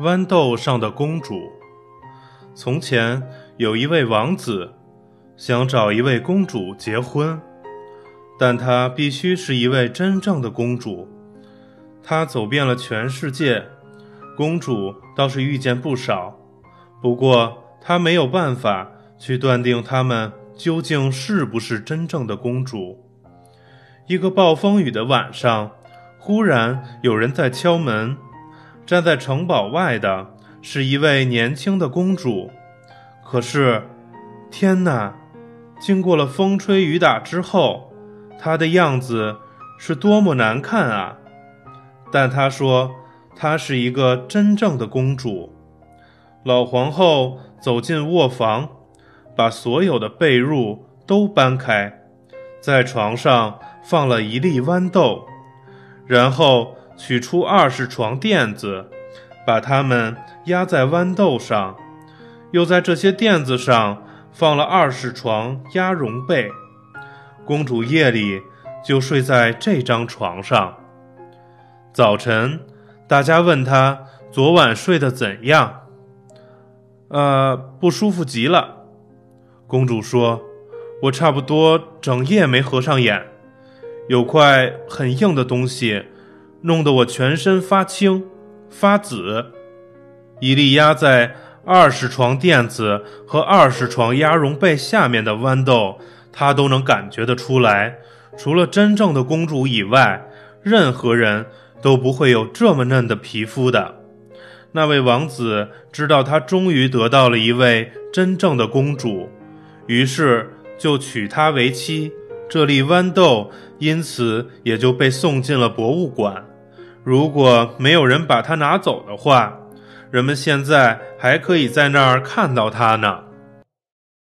豌豆上的公主。从前有一位王子，想找一位公主结婚，但她必须是一位真正的公主。他走遍了全世界，公主倒是遇见不少，不过他没有办法去断定她们究竟是不是真正的公主。一个暴风雨的晚上，忽然有人在敲门。站在城堡外的是一位年轻的公主，可是，天哪！经过了风吹雨打之后，她的样子是多么难看啊！但她说她是一个真正的公主。老皇后走进卧房，把所有的被褥都搬开，在床上放了一粒豌豆，然后。取出二十床垫子，把它们压在豌豆上，又在这些垫子上放了二十床鸭绒被。公主夜里就睡在这张床上。早晨，大家问她昨晚睡得怎样？呃，不舒服极了。公主说：“我差不多整夜没合上眼，有块很硬的东西。”弄得我全身发青、发紫。一粒压在二十床垫子和二十床鸭绒被下面的豌豆，他都能感觉得出来。除了真正的公主以外，任何人都不会有这么嫩的皮肤的。那位王子知道他终于得到了一位真正的公主，于是就娶她为妻。这粒豌豆因此也就被送进了博物馆。如果没有人把它拿走的话，人们现在还可以在那儿看到它呢。